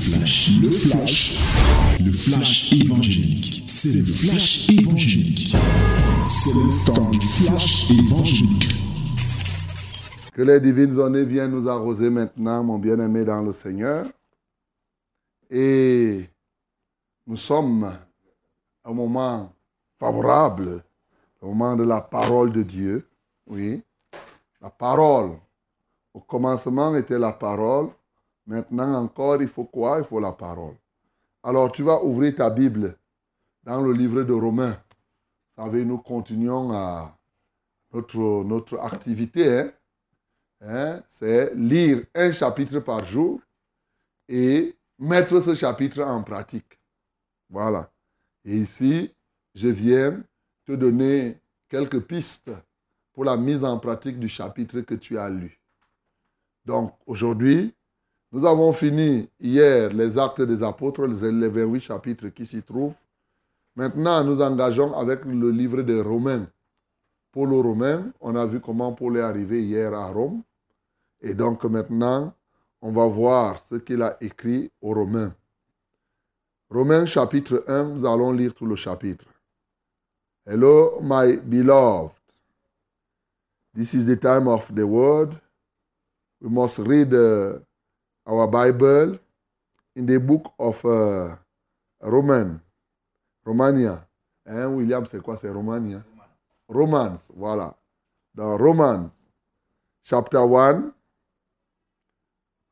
flash, le flash, le flash évangélique. C'est le flash évangélique. C'est le temps du flash évangélique. Que les divines années viennent nous arroser maintenant, mon bien-aimé dans le Seigneur. Et nous sommes un moment favorable, au moment de la parole de Dieu. Oui, la parole. Au commencement était la parole. Maintenant encore, il faut quoi? Il faut la parole. Alors tu vas ouvrir ta Bible dans le livre de Romains. Vous savez, nous continuons à notre, notre activité. Hein? Hein? C'est lire un chapitre par jour et mettre ce chapitre en pratique. Voilà. Et ici, je viens te donner quelques pistes pour la mise en pratique du chapitre que tu as lu. Donc, aujourd'hui, nous avons fini hier les actes des apôtres, les 28 chapitres qui s'y trouvent. Maintenant, nous engageons avec le livre des Romains. Paul aux Romains, on a vu comment Paul est arrivé hier à Rome. Et donc maintenant, on va voir ce qu'il a écrit aux Romains. Romains chapitre 1, nous allons lire tout le chapitre. Hello, my beloved. This is the time of the word. We must read uh, our Bible in the book of uh, Roman, Romania. Hein, William, c'est quoi? C'est Romania? Romans, voilà. Dans Romans, chapter 1.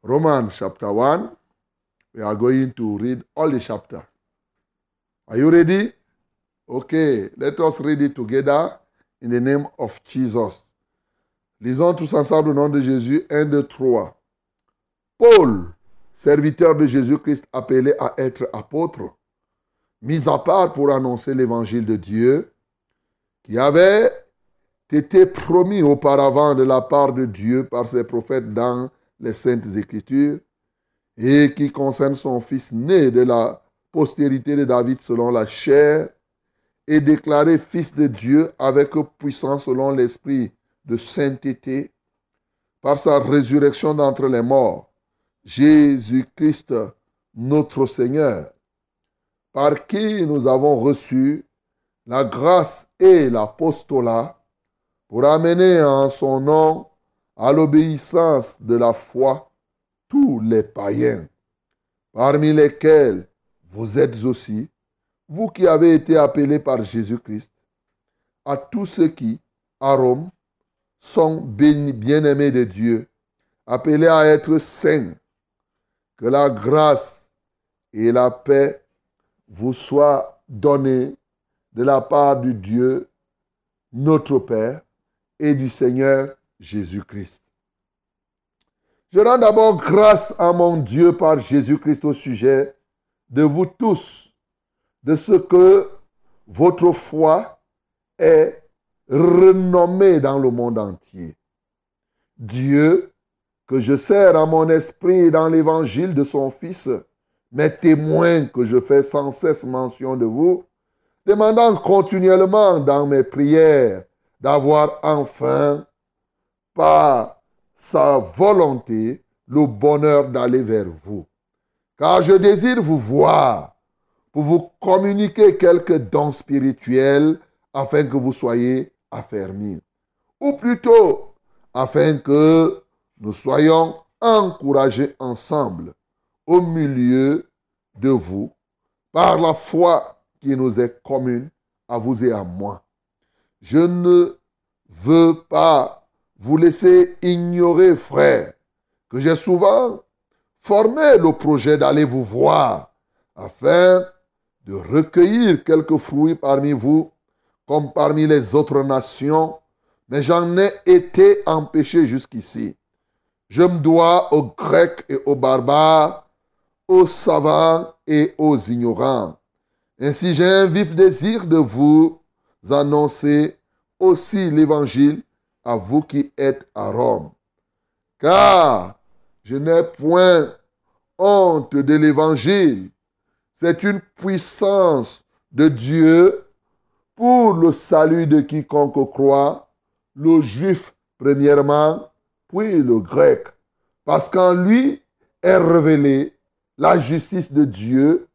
Romans, chapter 1. We are going to read all the chapter. Are you ready? Okay, let us read it together in the name of Jesus. Lisons tous ensemble au nom de Jésus. 1, 2, 3. Paul, serviteur de Jésus-Christ appelé à être apôtre, mis à part pour annoncer l'évangile de Dieu, qui avait été promis auparavant de la part de Dieu par ses prophètes dans les saintes écritures, et qui concerne son fils né de la postérité de David selon la chair, et déclaré fils de Dieu avec puissance selon l'esprit de sainteté, par sa résurrection d'entre les morts, Jésus-Christ, notre Seigneur, par qui nous avons reçu la grâce et l'apostolat pour amener en son nom à l'obéissance de la foi tous les païens, parmi lesquels vous êtes aussi, vous qui avez été appelés par Jésus-Christ, à tous ceux qui, à Rome, sont bien-aimés de Dieu, appelés à être saints. Que la grâce et la paix vous soient données de la part du Dieu, notre Père, et du Seigneur Jésus-Christ. Je rends d'abord grâce à mon Dieu par Jésus-Christ au sujet de vous tous, de ce que votre foi est renommée dans le monde entier. Dieu, que je sers à mon esprit dans l'évangile de son Fils, mes témoins que je fais sans cesse mention de vous, demandant continuellement dans mes prières d'avoir enfin, par sa volonté, le bonheur d'aller vers vous. Car je désire vous voir pour vous communiquer quelques dons spirituels afin que vous soyez affermis. Ou plutôt, afin que nous soyons encouragés ensemble au milieu de vous par la foi qui nous est commune à vous et à moi. Je ne veux pas vous laisser ignorer, frère, que j'ai souvent formé le projet d'aller vous voir afin de recueillir quelques fruits parmi vous comme parmi les autres nations, mais j'en ai été empêché jusqu'ici. Je me dois aux Grecs et aux barbares, aux savants et aux ignorants. Ainsi j'ai un vif désir de vous annoncer aussi l'évangile à vous qui êtes à Rome. Car je n'ai point honte de l'évangile. C'est une puissance de Dieu pour le salut de quiconque croit, le juif premièrement, puis le grec. Parce qu'en lui est révélée la justice de Dieu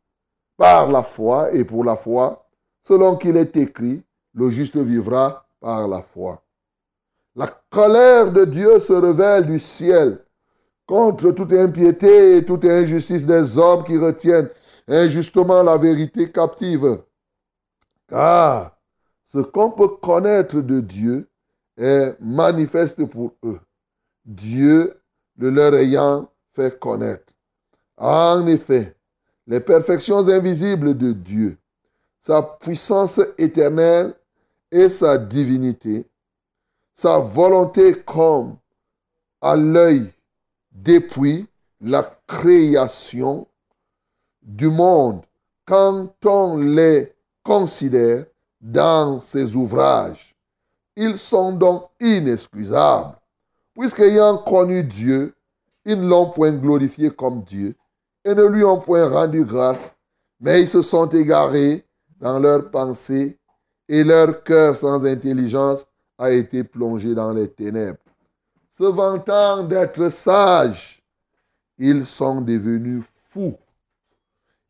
par la foi et pour la foi, selon qu'il est écrit, le juste vivra par la foi. La colère de Dieu se révèle du ciel contre toute impiété et toute injustice des hommes qui retiennent injustement la vérité captive. Car ce qu'on peut connaître de Dieu est manifeste pour eux, Dieu le leur ayant fait connaître. En effet, les perfections invisibles de Dieu, sa puissance éternelle et sa divinité, sa volonté comme à l'œil depuis la création du monde quand on les considère dans ses ouvrages. Ils sont donc inexcusables, puisqu'ayant connu Dieu, ils ne l'ont point glorifié comme Dieu et ne lui ont point rendu grâce, mais ils se sont égarés dans leurs pensées et leur cœur sans intelligence a été plongé dans les ténèbres. Se vantant d'être sages, ils sont devenus fous.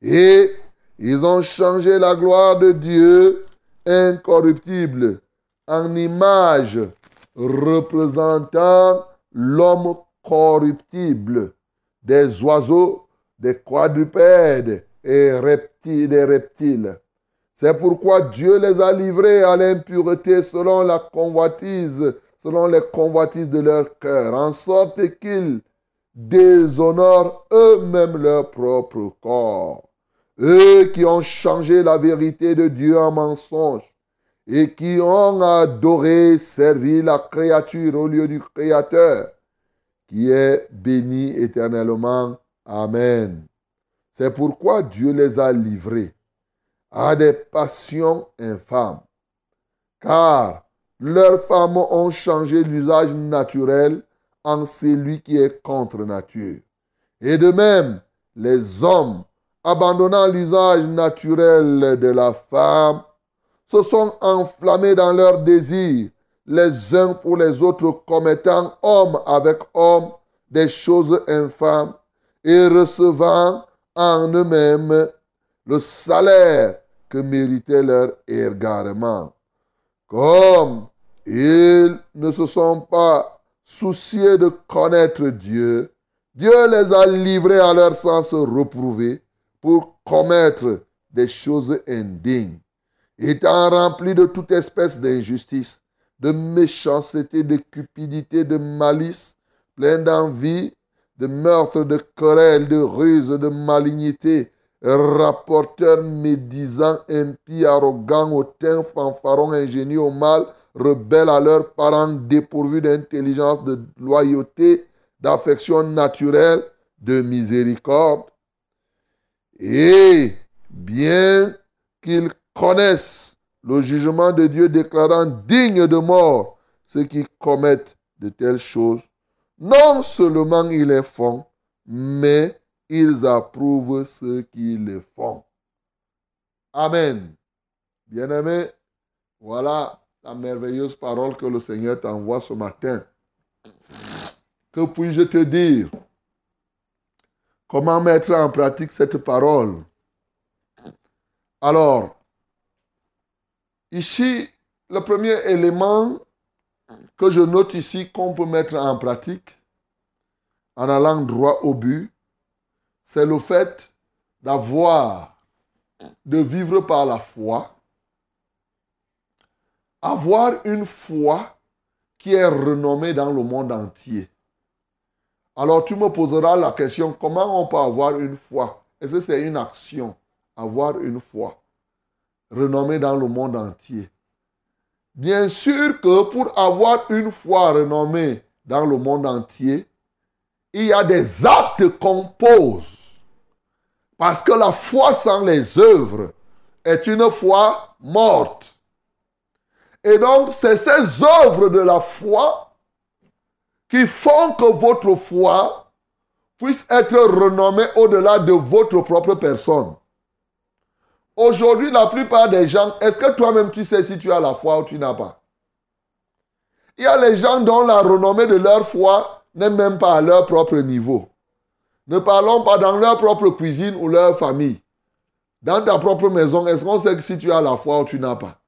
Et ils ont changé la gloire de Dieu incorruptible en image représentant l'homme corruptible, des oiseaux, des quadrupèdes et reptiles, des reptiles. C'est pourquoi Dieu les a livrés à l'impureté selon la convoitise, selon les convoitises de leur cœur, en sorte qu'ils déshonorent eux-mêmes leur propre corps. Eux qui ont changé la vérité de Dieu en mensonge et qui ont adoré, servi la créature au lieu du Créateur, qui est béni éternellement. Amen. C'est pourquoi Dieu les a livrés à des passions infâmes, car leurs femmes ont changé l'usage naturel en celui qui est contre nature. Et de même, les hommes, abandonnant l'usage naturel de la femme, se sont enflammés dans leurs désirs, les uns pour les autres commettant homme avec homme des choses infâmes et recevant en eux-mêmes le salaire que méritait leur égarement. Comme ils ne se sont pas souciés de connaître Dieu, Dieu les a livrés à leur sens reprouvé pour commettre des choses indignes, étant remplis de toute espèce d'injustice, de méchanceté, de cupidité, de malice, plein d'envie, de meurtre, de querelle, de ruse, de malignité, rapporteurs médisants, impies, arrogants, hautains, fanfarons, ingénieux au mal, rebelles à leurs parents, dépourvus d'intelligence, de loyauté, d'affection naturelle, de miséricorde. Et bien qu'ils connaissent le jugement de Dieu déclarant digne de mort ceux qui commettent de telles choses, non seulement ils les font, mais ils approuvent ceux qui le font. Amen. Bien-aimé, voilà la merveilleuse parole que le Seigneur t'envoie ce matin. Que puis-je te dire? Comment mettre en pratique cette parole? Alors, ici, le premier élément que je note ici qu'on peut mettre en pratique en allant droit au but, c'est le fait d'avoir, de vivre par la foi, avoir une foi qui est renommée dans le monde entier. Alors tu me poseras la question, comment on peut avoir une foi? Est-ce que c'est une action, avoir une foi? Renommée dans le monde entier Bien sûr que pour avoir une foi renommée dans le monde entier, il y a des actes qu'on pose. Parce que la foi sans les œuvres est une foi morte. Et donc, c'est ces œuvres de la foi qui font que votre foi puisse être renommée au-delà de votre propre personne. Aujourd'hui, la plupart des gens, est-ce que toi-même tu sais si tu as la foi ou tu n'as pas? Il y a les gens dont la renommée de leur foi n'est même pas à leur propre niveau. Ne parlons pas dans leur propre cuisine ou leur famille. Dans ta propre maison, est-ce qu'on sait que si tu as la foi ou tu n'as pas?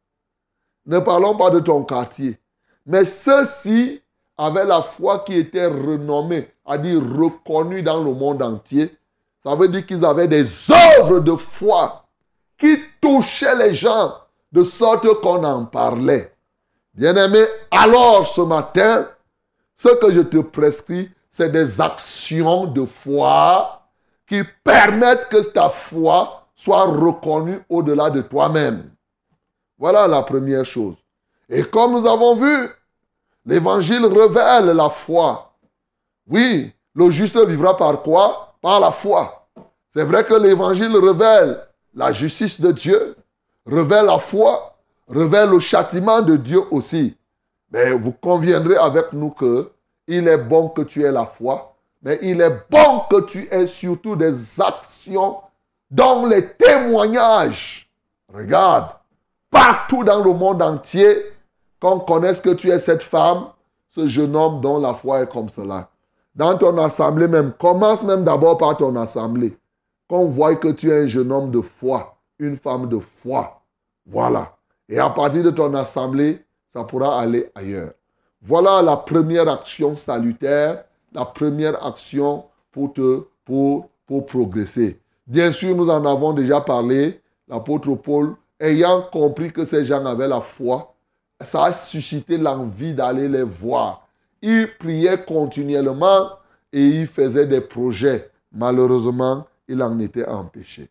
Ne parlons pas de ton quartier. Mais ceux-ci avaient la foi qui était renommée, à dire reconnue dans le monde entier. Ça veut dire qu'ils avaient des œuvres de foi qui touchaient les gens de sorte qu'on en parlait. Bien-aimé, alors ce matin, ce que je te prescris, c'est des actions de foi qui permettent que ta foi soit reconnue au-delà de toi-même. Voilà la première chose. Et comme nous avons vu, l'évangile révèle la foi. Oui, le juste vivra par quoi? Par la foi. C'est vrai que l'évangile révèle la justice de Dieu, révèle la foi, révèle le châtiment de Dieu aussi. Mais vous conviendrez avec nous que il est bon que tu aies la foi, mais il est bon que tu aies surtout des actions dont les témoignages, regarde, partout dans le monde entier, qu'on connaisse que tu es cette femme, ce jeune homme dont la foi est comme cela. Dans ton assemblée même, commence même d'abord par ton assemblée. Qu'on voit que tu es un jeune homme de foi, une femme de foi. Voilà. Et à partir de ton assemblée, ça pourra aller ailleurs. Voilà la première action salutaire, la première action pour te pour, pour progresser. Bien sûr, nous en avons déjà parlé. L'apôtre Paul, ayant compris que ces gens avaient la foi, ça a suscité l'envie d'aller les voir. Il priait continuellement et il faisait des projets. Malheureusement, il en était empêché.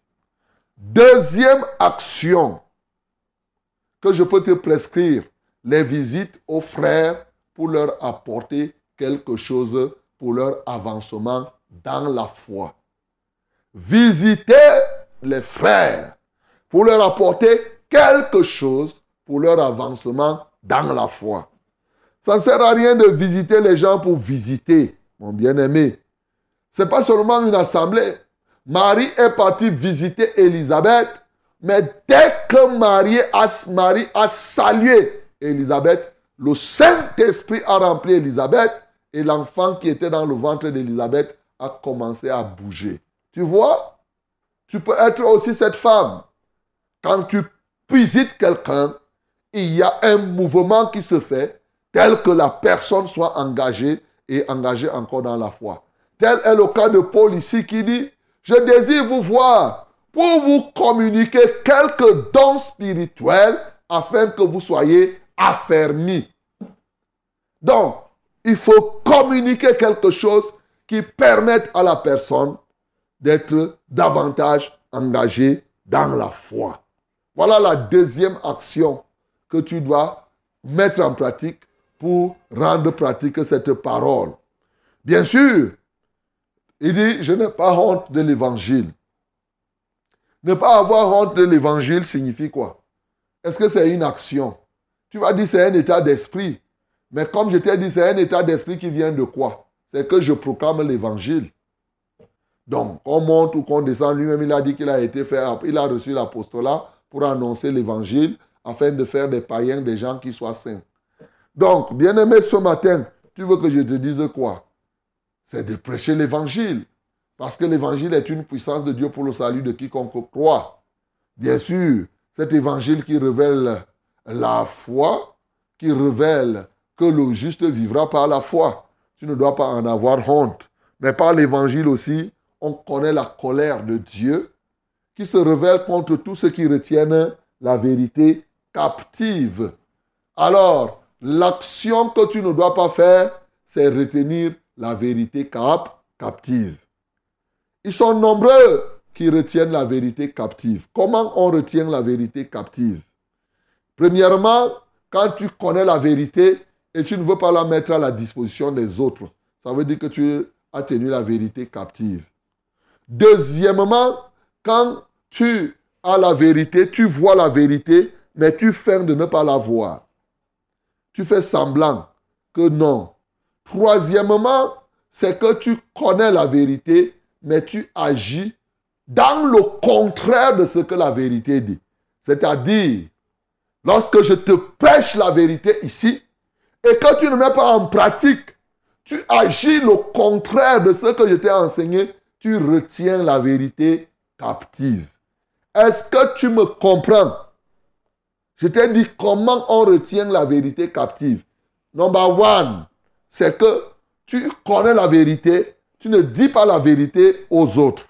Deuxième action que je peux te prescrire, les visites aux frères pour leur apporter quelque chose pour leur avancement dans la foi. Visiter les frères pour leur apporter quelque chose pour leur avancement dans la foi. Ça ne sert à rien de visiter les gens pour visiter, mon bien-aimé. Ce n'est pas seulement une assemblée. Marie est partie visiter Élisabeth, mais dès que Marie a, salué Élisabeth, le Saint-Esprit a rempli Élisabeth et l'enfant qui était dans le ventre d'Élisabeth a commencé à bouger. Tu vois? Tu peux être aussi cette femme. Quand tu visites quelqu'un, il y a un mouvement qui se fait tel que la personne soit engagée et engagée encore dans la foi. Tel est le cas de Paul ici qui dit, je désire vous voir pour vous communiquer quelques dons spirituels afin que vous soyez affermi. Donc, il faut communiquer quelque chose qui permette à la personne d'être davantage engagée dans la foi. Voilà la deuxième action que tu dois mettre en pratique pour rendre pratique cette parole. Bien sûr, il dit, je n'ai pas honte de l'évangile. Ne pas avoir honte de l'évangile signifie quoi? Est-ce que c'est une action? Tu vas dire c'est un état d'esprit. Mais comme je t'ai dit, c'est un état d'esprit qui vient de quoi? C'est que je proclame l'évangile. Donc, qu'on monte ou qu'on descend, lui-même, il a dit qu'il a été fait, il a reçu l'apostolat pour annoncer l'évangile afin de faire des païens des gens qui soient saints. Donc, bien-aimé, ce matin, tu veux que je te dise quoi? C'est de prêcher l'évangile. Parce que l'évangile est une puissance de Dieu pour le salut de quiconque croit. Bien sûr, cet évangile qui révèle la foi qui révèle que le juste vivra par la foi. Tu ne dois pas en avoir honte. Mais par l'évangile aussi, on connaît la colère de Dieu qui se révèle contre tous ceux qui retiennent la vérité captive. Alors, l'action que tu ne dois pas faire, c'est retenir la vérité cap captive. Ils sont nombreux qui retiennent la vérité captive. Comment on retient la vérité captive? Premièrement, quand tu connais la vérité et tu ne veux pas la mettre à la disposition des autres, ça veut dire que tu as tenu la vérité captive. Deuxièmement, quand tu as la vérité, tu vois la vérité, mais tu feins de ne pas la voir. Tu fais semblant que non. Troisièmement, c'est que tu connais la vérité, mais tu agis dans le contraire de ce que la vérité dit. C'est-à-dire, Lorsque je te prêche la vérité ici, et que tu ne mets pas en pratique, tu agis le contraire de ce que je t'ai enseigné, tu retiens la vérité captive. Est-ce que tu me comprends? Je t'ai dit comment on retient la vérité captive. Number one, c'est que tu connais la vérité, tu ne dis pas la vérité aux autres.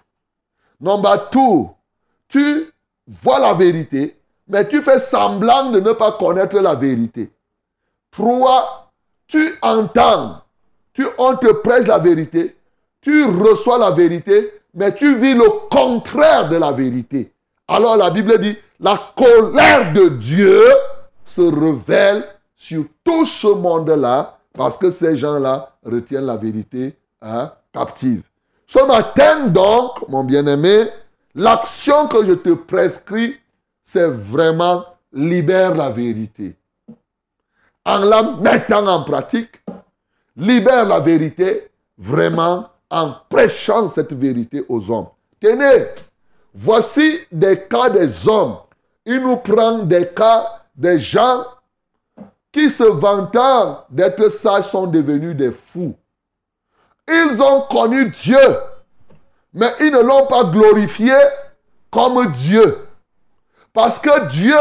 Number two, tu vois la vérité, mais tu fais semblant de ne pas connaître la vérité. Trois, tu entends, tu, on te la vérité, tu reçois la vérité, mais tu vis le contraire de la vérité. Alors la Bible dit, la colère de Dieu se révèle sur tout ce monde-là, parce que ces gens-là retiennent la vérité hein, captive. Ce matin donc, mon bien-aimé, l'action que je te prescris, c'est vraiment libère la vérité. En la mettant en pratique, libère la vérité vraiment en prêchant cette vérité aux hommes. Tenez, voici des cas des hommes. Il nous prend des cas des gens qui se vantant d'être sages sont devenus des fous. Ils ont connu Dieu, mais ils ne l'ont pas glorifié comme Dieu. Parce que Dieu,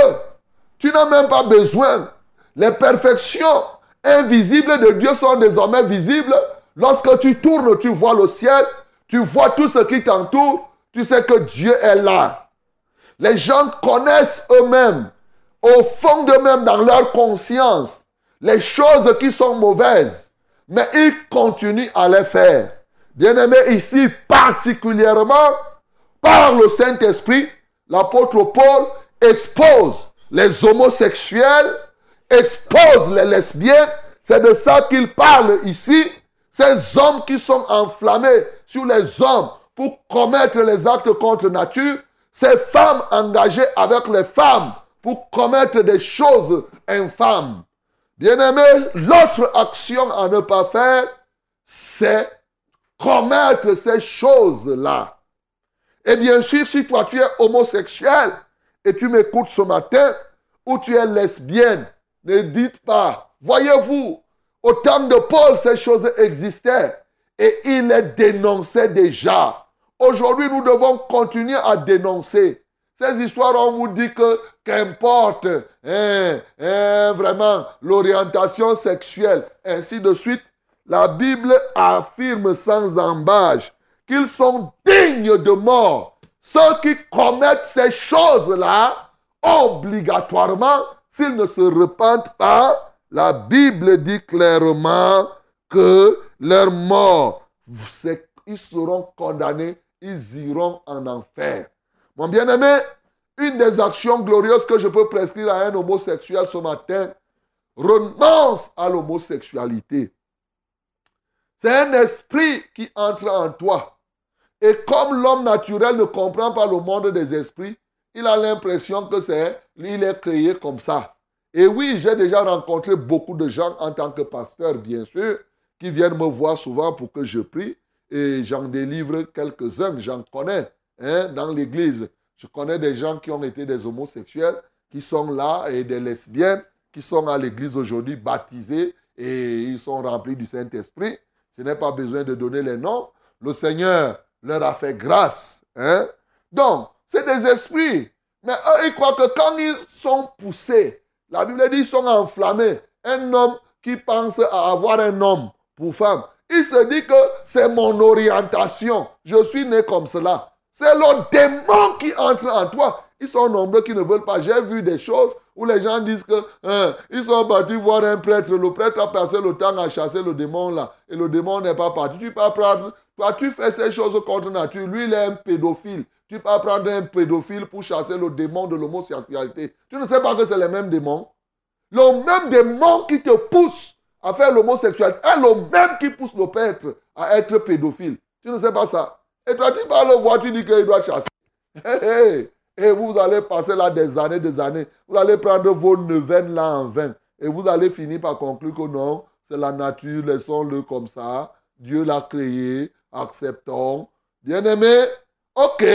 tu n'as même pas besoin. Les perfections invisibles de Dieu sont désormais visibles. Lorsque tu tournes, tu vois le ciel, tu vois tout ce qui t'entoure, tu sais que Dieu est là. Les gens connaissent eux-mêmes, au fond d'eux-mêmes, dans leur conscience, les choses qui sont mauvaises mais il continue à les faire. Bien-aimé, ici, particulièrement, par le Saint-Esprit, l'apôtre Paul expose les homosexuels, expose les lesbiennes. C'est de ça qu'il parle ici. Ces hommes qui sont enflammés sur les hommes pour commettre les actes contre nature, ces femmes engagées avec les femmes pour commettre des choses infâmes. Bien-aimé, l'autre action à ne pas faire, c'est commettre ces choses-là. Et bien sûr, si toi tu es homosexuel et tu m'écoutes ce matin, ou tu es lesbienne, ne dites pas, voyez-vous, au temps de Paul, ces choses existaient et il les dénonçait déjà. Aujourd'hui, nous devons continuer à dénoncer. Ces histoires, on vous dit que qu'importe hein, hein, vraiment l'orientation sexuelle, ainsi de suite. La Bible affirme sans embâche qu'ils sont dignes de mort. Ceux qui commettent ces choses-là, obligatoirement, s'ils ne se repentent pas, la Bible dit clairement que leur mort, ils seront condamnés, ils iront en enfer. Mon bien-aimé, une des actions glorieuses que je peux prescrire à un homosexuel ce matin, renonce à l'homosexualité. C'est un esprit qui entre en toi. Et comme l'homme naturel ne comprend pas le monde des esprits, il a l'impression que c'est, il est créé comme ça. Et oui, j'ai déjà rencontré beaucoup de gens en tant que pasteur, bien sûr, qui viennent me voir souvent pour que je prie. Et j'en délivre quelques-uns, j'en connais. Hein, dans l'église. Je connais des gens qui ont été des homosexuels, qui sont là, et des lesbiennes, qui sont à l'église aujourd'hui baptisés et ils sont remplis du Saint-Esprit. Je n'ai pas besoin de donner les noms. Le Seigneur leur a fait grâce. Hein? Donc, c'est des esprits. Mais eux, ils croient que quand ils sont poussés, la Bible dit qu'ils sont enflammés. Un homme qui pense avoir un homme pour femme, il se dit que c'est mon orientation. Je suis né comme cela. C'est le démon qui entre en toi. Ils sont nombreux qui ne veulent pas. J'ai vu des choses où les gens disent que hein, ils sont partis voir un prêtre. Le prêtre a passé le temps à chasser le démon là. Et le démon n'est pas parti. Tu peux prendre. Toi, tu fais ces choses contre nature. Lui, il est un pédophile. Tu peux prendre un pédophile pour chasser le démon de l'homosexualité. Tu ne sais pas que c'est le même démon. Le même démon qui te pousse à faire l'homosexualité est le même qui pousse le prêtre à être pédophile. Tu ne sais pas ça. Et toi, tu vas le voir, tu dis qu'il doit chasser. Et vous allez passer là des années, des années. Vous allez prendre vos neuvaines là en vain. Et vous allez finir par conclure que non, c'est la nature, laissons-le comme ça. Dieu l'a créé, acceptons. Bien-aimé, ok,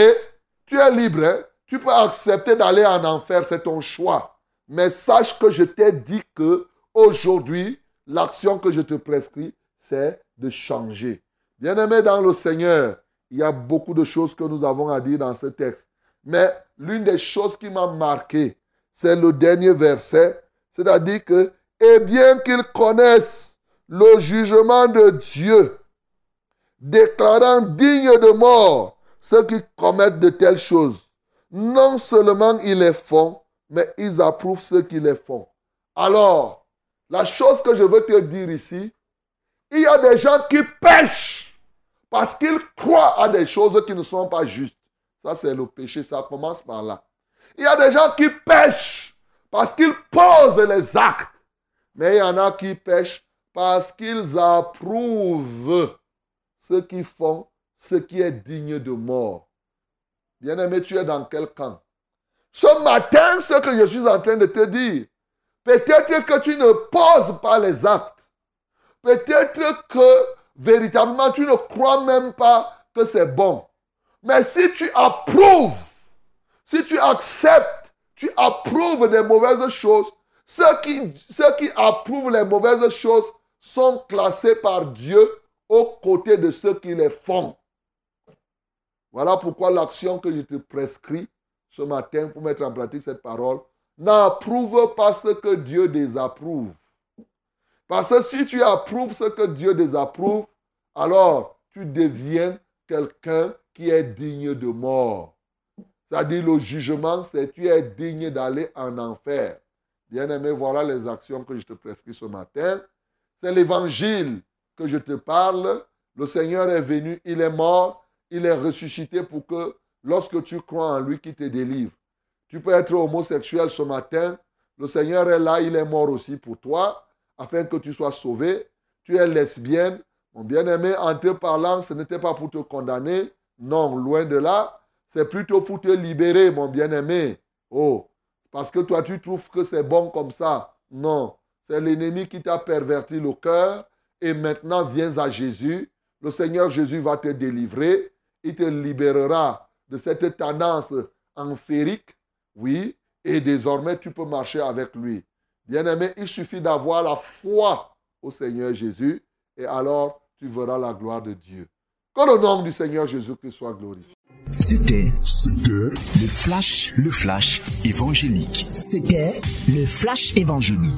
tu es libre. Hein. Tu peux accepter d'aller en enfer, c'est ton choix. Mais sache que je t'ai dit que aujourd'hui, l'action que je te prescris, c'est de changer. Bien-aimé dans le Seigneur, il y a beaucoup de choses que nous avons à dire dans ce texte. Mais l'une des choses qui m'a marqué, c'est le dernier verset, c'est-à-dire que, et bien qu'ils connaissent le jugement de Dieu, déclarant dignes de mort ceux qui commettent de telles choses, non seulement ils les font, mais ils approuvent ceux qui les font. Alors, la chose que je veux te dire ici, il y a des gens qui pêchent parce qu'ils croient à des choses qui ne sont pas justes. Ça, c'est le péché, ça commence par là. Il y a des gens qui pêchent parce qu'ils posent les actes. Mais il y en a qui pêchent parce qu'ils approuvent ce qu'ils font, ce qui est digne de mort. Bien-aimé, tu es dans quel camp? Ce matin, ce que je suis en train de te dire, peut-être que tu ne poses pas les actes. Peut-être que véritablement tu ne crois même pas que c'est bon. Mais si tu approuves, si tu acceptes, tu approuves des mauvaises choses, ceux qui, ceux qui approuvent les mauvaises choses sont classés par Dieu aux côtés de ceux qui les font. Voilà pourquoi l'action que je te prescris ce matin pour mettre en pratique cette parole n'approuve pas ce que Dieu désapprouve. Parce que si tu approuves ce que Dieu désapprouve, alors tu deviens quelqu'un qui est digne de mort. C'est-à-dire le jugement, c'est tu es digne d'aller en enfer. Bien-aimé, voilà les actions que je te prescris ce matin. C'est l'évangile que je te parle. Le Seigneur est venu, il est mort, il est ressuscité pour que lorsque tu crois en lui, qu'il te délivre. Tu peux être homosexuel ce matin. Le Seigneur est là, il est mort aussi pour toi, afin que tu sois sauvé. Tu es lesbienne. Mon bien-aimé, en te parlant, ce n'était pas pour te condamner. Non, loin de là. C'est plutôt pour te libérer, mon bien-aimé. Oh, parce que toi, tu trouves que c'est bon comme ça. Non, c'est l'ennemi qui t'a perverti le cœur. Et maintenant, viens à Jésus. Le Seigneur Jésus va te délivrer. Il te libérera de cette tendance enférique oui, et désormais tu peux marcher avec lui. Bien-aimé, il suffit d'avoir la foi au Seigneur Jésus et alors tu verras la gloire de Dieu. Que le nom du Seigneur Jésus-Christ soit glorifié. C'était, c'était le flash, le flash évangélique. C'était le flash évangélique.